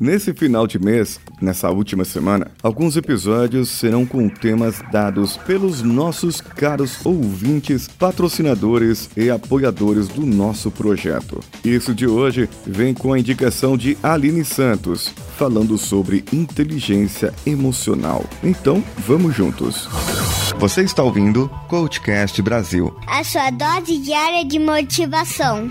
Nesse final de mês, nessa última semana, alguns episódios serão com temas dados pelos nossos caros ouvintes, patrocinadores e apoiadores do nosso projeto. Isso de hoje vem com a indicação de Aline Santos, falando sobre inteligência emocional. Então, vamos juntos. Você está ouvindo Coachcast Brasil a sua dose diária de motivação.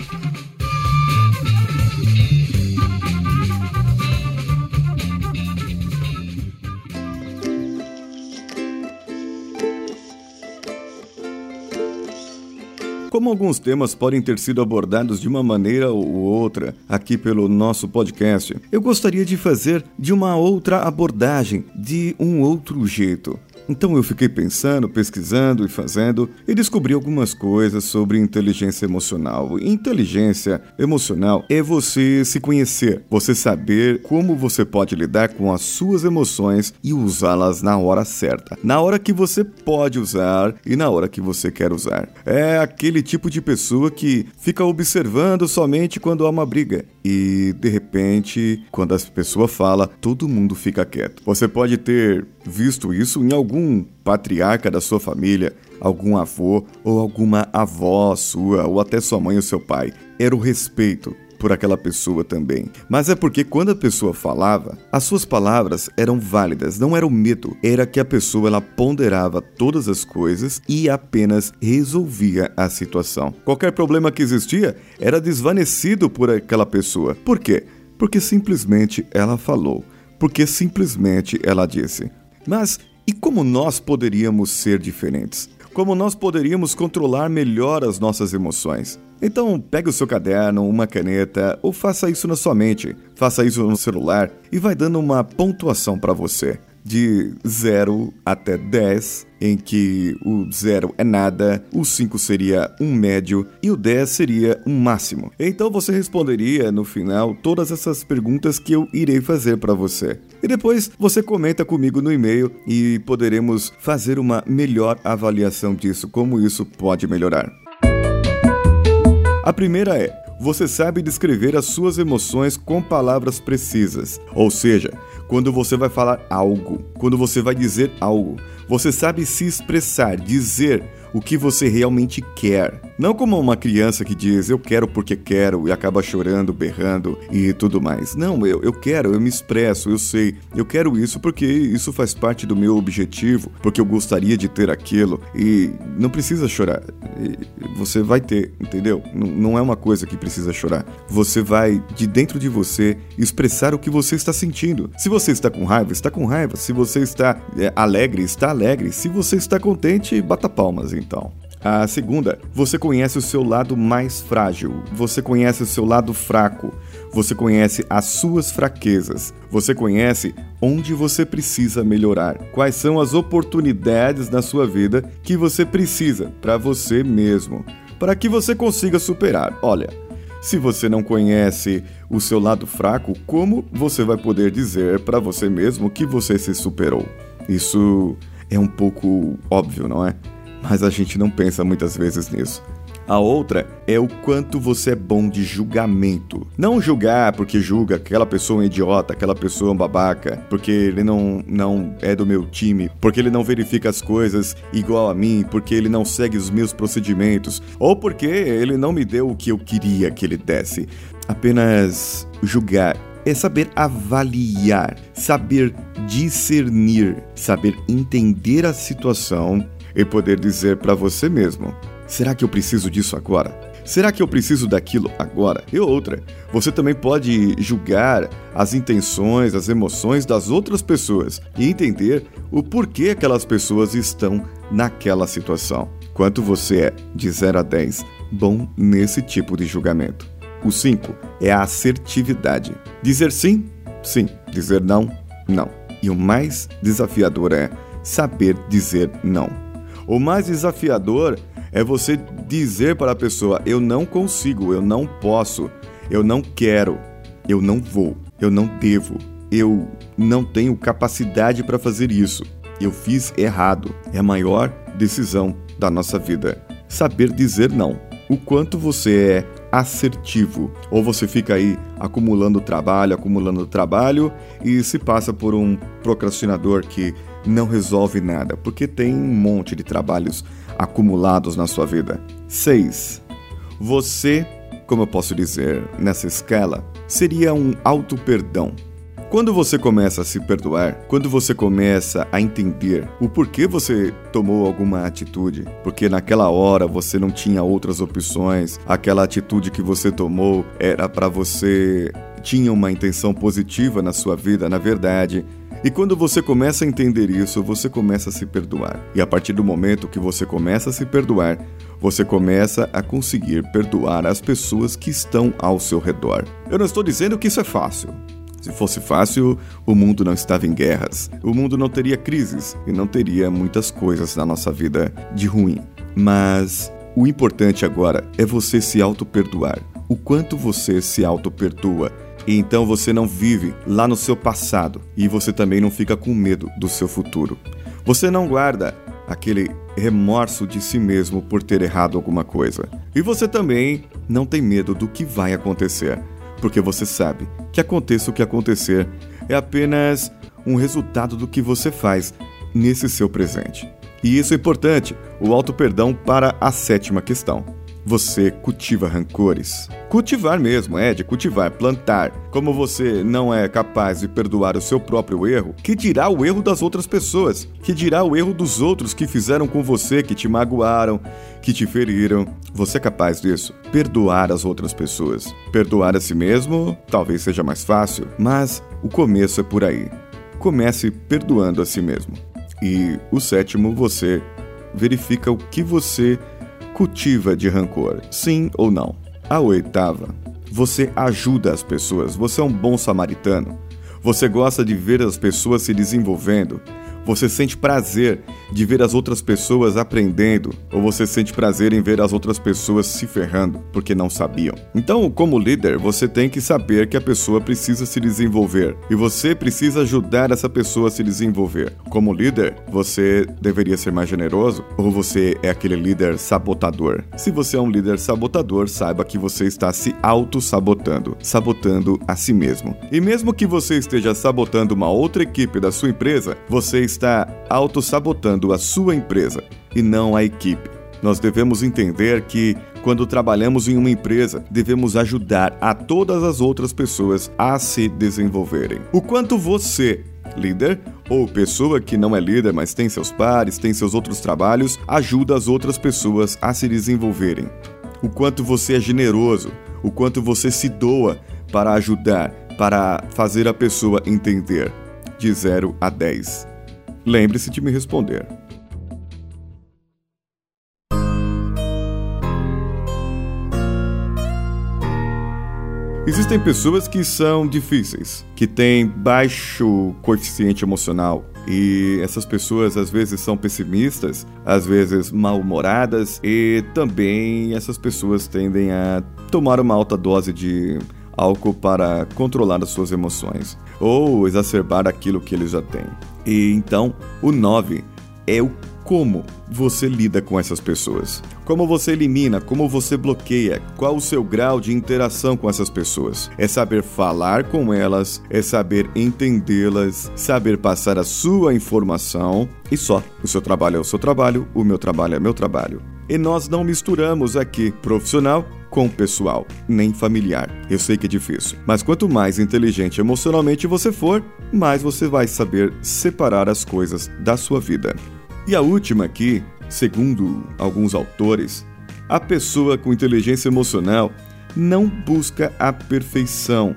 Como alguns temas podem ter sido abordados de uma maneira ou outra aqui pelo nosso podcast, eu gostaria de fazer de uma outra abordagem, de um outro jeito. Então eu fiquei pensando, pesquisando e fazendo e descobri algumas coisas sobre inteligência emocional. Inteligência emocional é você se conhecer, você saber como você pode lidar com as suas emoções e usá-las na hora certa, na hora que você pode usar e na hora que você quer usar. É aquele tipo de pessoa que fica observando somente quando há uma briga e de repente, quando a pessoa fala, todo mundo fica quieto. Você pode ter visto isso em algum patriarca da sua família, algum avô ou alguma avó sua, ou até sua mãe ou seu pai. Era o respeito por aquela pessoa também. Mas é porque quando a pessoa falava, as suas palavras eram válidas, não era o medo, era que a pessoa ela ponderava todas as coisas e apenas resolvia a situação. Qualquer problema que existia era desvanecido por aquela pessoa. Por quê? Porque simplesmente ela falou, porque simplesmente ela disse. Mas e como nós poderíamos ser diferentes? Como nós poderíamos controlar melhor as nossas emoções? Então, pegue o seu caderno, uma caneta ou faça isso na sua mente, faça isso no celular e vai dando uma pontuação para você de 0 até 10, em que o 0 é nada, o 5 seria um médio e o 10 seria um máximo. Então você responderia no final todas essas perguntas que eu irei fazer para você. E depois você comenta comigo no e-mail e poderemos fazer uma melhor avaliação disso, como isso pode melhorar. A primeira é: você sabe descrever as suas emoções com palavras precisas. Ou seja, quando você vai falar algo, quando você vai dizer algo, você sabe se expressar, dizer o que você realmente quer. Não como uma criança que diz eu quero porque quero e acaba chorando, berrando e tudo mais. Não, eu, eu quero, eu me expresso, eu sei. Eu quero isso porque isso faz parte do meu objetivo, porque eu gostaria de ter aquilo e não precisa chorar. Você vai ter, entendeu? Não é uma coisa que precisa chorar. Você vai, de dentro de você, expressar o que você está sentindo. Se você está com raiva, está com raiva. Se você está é, alegre, está alegre. Se você está contente, bata palmas então. A segunda, você conhece o seu lado mais frágil, você conhece o seu lado fraco, você conhece as suas fraquezas, você conhece onde você precisa melhorar, quais são as oportunidades na sua vida que você precisa para você mesmo, para que você consiga superar. Olha, se você não conhece o seu lado fraco, como você vai poder dizer para você mesmo que você se superou? Isso é um pouco óbvio, não é? Mas a gente não pensa muitas vezes nisso. A outra é o quanto você é bom de julgamento. Não julgar porque julga aquela pessoa é um idiota, aquela pessoa é um babaca, porque ele não, não é do meu time, porque ele não verifica as coisas igual a mim, porque ele não segue os meus procedimentos, ou porque ele não me deu o que eu queria que ele desse. Apenas julgar é saber avaliar, saber discernir, saber entender a situação e poder dizer para você mesmo: será que eu preciso disso agora? Será que eu preciso daquilo agora? E outra, você também pode julgar as intenções, as emoções das outras pessoas e entender o porquê aquelas pessoas estão naquela situação. Quanto você é, de 0 a 10, bom nesse tipo de julgamento? O 5 é a assertividade. Dizer sim, sim. Dizer não, não. E o mais desafiador é saber dizer não. O mais desafiador é você dizer para a pessoa: eu não consigo, eu não posso, eu não quero, eu não vou, eu não devo, eu não tenho capacidade para fazer isso, eu fiz errado. É a maior decisão da nossa vida. Saber dizer não. O quanto você é assertivo. Ou você fica aí acumulando trabalho, acumulando trabalho e se passa por um procrastinador que não resolve nada, porque tem um monte de trabalhos acumulados na sua vida. 6. Você, como eu posso dizer nessa escala, seria um auto-perdão. Quando você começa a se perdoar, quando você começa a entender o porquê você tomou alguma atitude, porque naquela hora você não tinha outras opções, aquela atitude que você tomou era para você tinha uma intenção positiva na sua vida, na verdade, e quando você começa a entender isso, você começa a se perdoar. E a partir do momento que você começa a se perdoar, você começa a conseguir perdoar as pessoas que estão ao seu redor. Eu não estou dizendo que isso é fácil. Se fosse fácil, o mundo não estava em guerras, o mundo não teria crises e não teria muitas coisas na nossa vida de ruim. Mas o importante agora é você se auto-perdoar. O quanto você se auto-perdoa. E então você não vive lá no seu passado e você também não fica com medo do seu futuro. Você não guarda aquele remorso de si mesmo por ter errado alguma coisa. E você também não tem medo do que vai acontecer porque você sabe que aconteça o que acontecer, é apenas um resultado do que você faz nesse seu presente. E isso é importante, o auto-perdão para a sétima questão. Você cultiva rancores? Cultivar mesmo, é, de cultivar, plantar. Como você não é capaz de perdoar o seu próprio erro, que dirá o erro das outras pessoas? Que dirá o erro dos outros que fizeram com você, que te magoaram, que te feriram? Você é capaz disso? Perdoar as outras pessoas. Perdoar a si mesmo talvez seja mais fácil, mas o começo é por aí. Comece perdoando a si mesmo. E o sétimo, você verifica o que você cultiva de rancor, sim ou não. A oitava, você ajuda as pessoas, você é um bom samaritano. Você gosta de ver as pessoas se desenvolvendo, você sente prazer de ver as outras pessoas aprendendo, ou você sente prazer em ver as outras pessoas se ferrando porque não sabiam. Então, como líder, você tem que saber que a pessoa precisa se desenvolver e você precisa ajudar essa pessoa a se desenvolver. Como líder, você deveria ser mais generoso ou você é aquele líder sabotador? Se você é um líder sabotador, saiba que você está se auto-sabotando, sabotando a si mesmo. E mesmo que você esteja sabotando uma outra equipe da sua empresa, você está auto-sabotando a sua empresa e não a equipe. Nós devemos entender que, quando trabalhamos em uma empresa, devemos ajudar a todas as outras pessoas a se desenvolverem. O quanto você, líder, ou pessoa que não é líder, mas tem seus pares, tem seus outros trabalhos, ajuda as outras pessoas a se desenvolverem. O quanto você é generoso, o quanto você se doa para ajudar, para fazer a pessoa entender. De 0 a 10. Lembre-se de me responder. Existem pessoas que são difíceis, que têm baixo coeficiente emocional, e essas pessoas às vezes são pessimistas, às vezes mal-humoradas, e também essas pessoas tendem a tomar uma alta dose de álcool para controlar as suas emoções ou exacerbar aquilo que eles já têm. E então, o 9 é o como você lida com essas pessoas. Como você elimina, como você bloqueia, qual o seu grau de interação com essas pessoas. É saber falar com elas, é saber entendê-las, saber passar a sua informação e só. O seu trabalho é o seu trabalho, o meu trabalho é meu trabalho. E nós não misturamos aqui profissional com pessoal, nem familiar. Eu sei que é difícil, mas quanto mais inteligente emocionalmente você for, mais você vai saber separar as coisas da sua vida. E a última aqui, segundo alguns autores, a pessoa com inteligência emocional não busca a perfeição,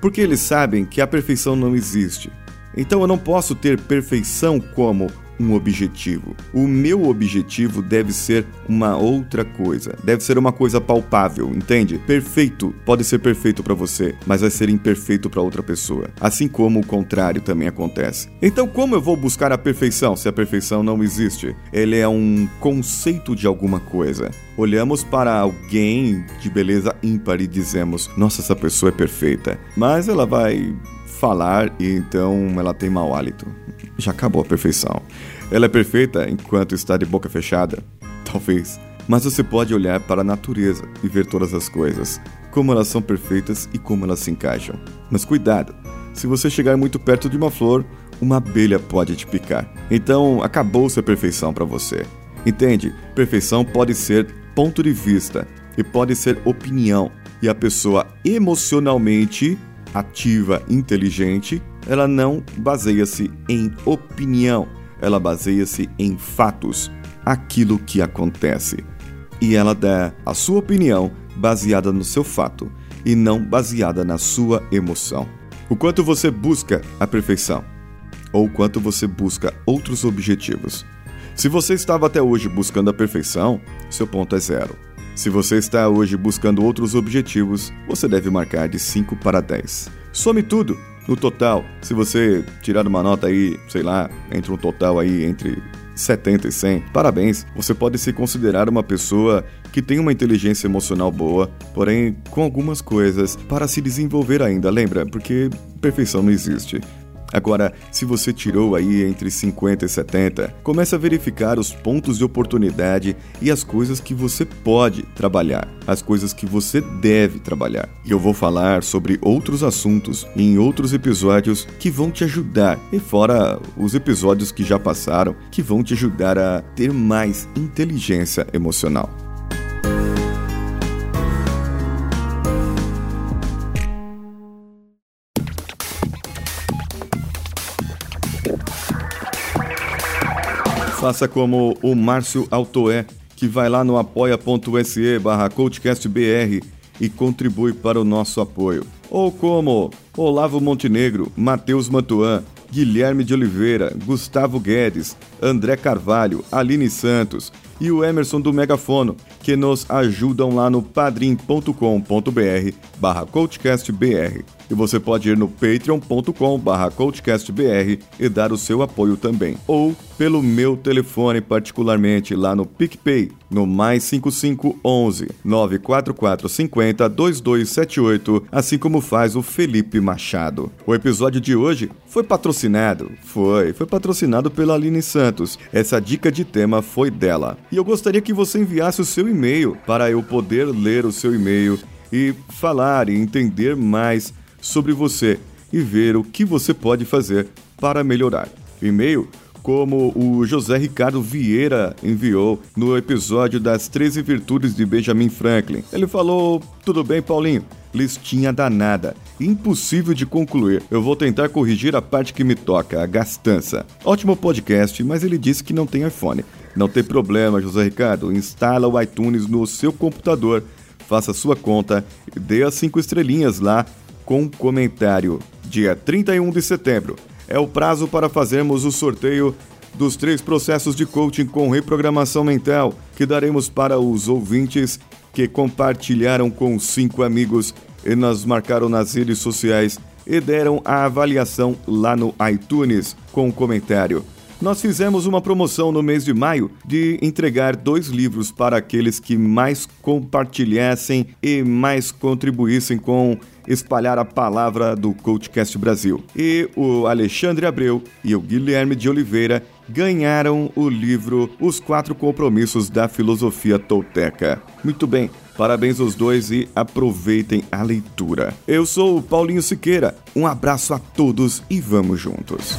porque eles sabem que a perfeição não existe. Então eu não posso ter perfeição como um objetivo. O meu objetivo deve ser uma outra coisa, deve ser uma coisa palpável, entende? Perfeito pode ser perfeito para você, mas vai ser imperfeito para outra pessoa. Assim como o contrário também acontece. Então, como eu vou buscar a perfeição se a perfeição não existe? Ele é um conceito de alguma coisa. Olhamos para alguém de beleza ímpar e dizemos: "Nossa, essa pessoa é perfeita". Mas ela vai falar e então ela tem mau hálito. Já acabou a perfeição. Ela é perfeita enquanto está de boca fechada. Talvez mas você pode olhar para a natureza e ver todas as coisas, como elas são perfeitas e como elas se encaixam. Mas cuidado, se você chegar muito perto de uma flor, uma abelha pode te picar. Então, acabou-se a perfeição para você. Entende? Perfeição pode ser ponto de vista e pode ser opinião. E a pessoa emocionalmente ativa, inteligente, ela não baseia-se em opinião, ela baseia-se em fatos, aquilo que acontece. E ela dá a sua opinião baseada no seu fato e não baseada na sua emoção. O quanto você busca a perfeição ou o quanto você busca outros objetivos. Se você estava até hoje buscando a perfeição, seu ponto é zero. Se você está hoje buscando outros objetivos, você deve marcar de 5 para 10. Some tudo no total, se você tirar uma nota aí, sei lá, entre um total aí entre 70 e 100, parabéns, você pode se considerar uma pessoa que tem uma inteligência emocional boa, porém com algumas coisas para se desenvolver ainda, lembra? Porque perfeição não existe. Agora, se você tirou aí entre 50 e 70, comece a verificar os pontos de oportunidade e as coisas que você pode trabalhar, as coisas que você deve trabalhar. E eu vou falar sobre outros assuntos em outros episódios que vão te ajudar, e fora os episódios que já passaram, que vão te ajudar a ter mais inteligência emocional. Faça como o Márcio Altoé, que vai lá no apoia.se barra coachcastbr e contribui para o nosso apoio. Ou como Olavo Montenegro, Matheus Mantuan, Guilherme de Oliveira, Gustavo Guedes, André Carvalho, Aline Santos e o Emerson do Megafono, que nos ajudam lá no padrim.com.br barra coachcastbr. E você pode ir no patreon.com barra coachcastbr e dar o seu apoio também. Ou pelo meu telefone particularmente lá no PicPay, no mais 5511 944 50 2278, assim como faz o Felipe Machado. O episódio de hoje foi patrocinado, foi, foi patrocinado pela Aline Santos. Essa dica de tema foi dela. E eu gostaria que você enviasse o seu e-mail para eu poder ler o seu e-mail e falar e entender mais sobre você e ver o que você pode fazer para melhorar. E-mail como o José Ricardo Vieira enviou no episódio das 13 Virtudes de Benjamin Franklin. Ele falou: Tudo bem, Paulinho? Listinha danada, impossível de concluir. Eu vou tentar corrigir a parte que me toca, a gastança. Ótimo podcast, mas ele disse que não tem iPhone. Não tem problema, José Ricardo. Instala o iTunes no seu computador, faça sua conta e dê as 5 estrelinhas lá com comentário. Dia 31 de setembro é o prazo para fazermos o sorteio dos três processos de coaching com reprogramação mental que daremos para os ouvintes que compartilharam com cinco amigos e nos marcaram nas redes sociais e deram a avaliação lá no iTunes com um comentário. Nós fizemos uma promoção no mês de maio de entregar dois livros para aqueles que mais compartilhassem e mais contribuíssem com espalhar a palavra do Coachcast Brasil. E o Alexandre Abreu e o Guilherme de Oliveira ganharam o livro Os Quatro Compromissos da Filosofia Tolteca. Muito bem, parabéns aos dois e aproveitem a leitura. Eu sou o Paulinho Siqueira, um abraço a todos e vamos juntos.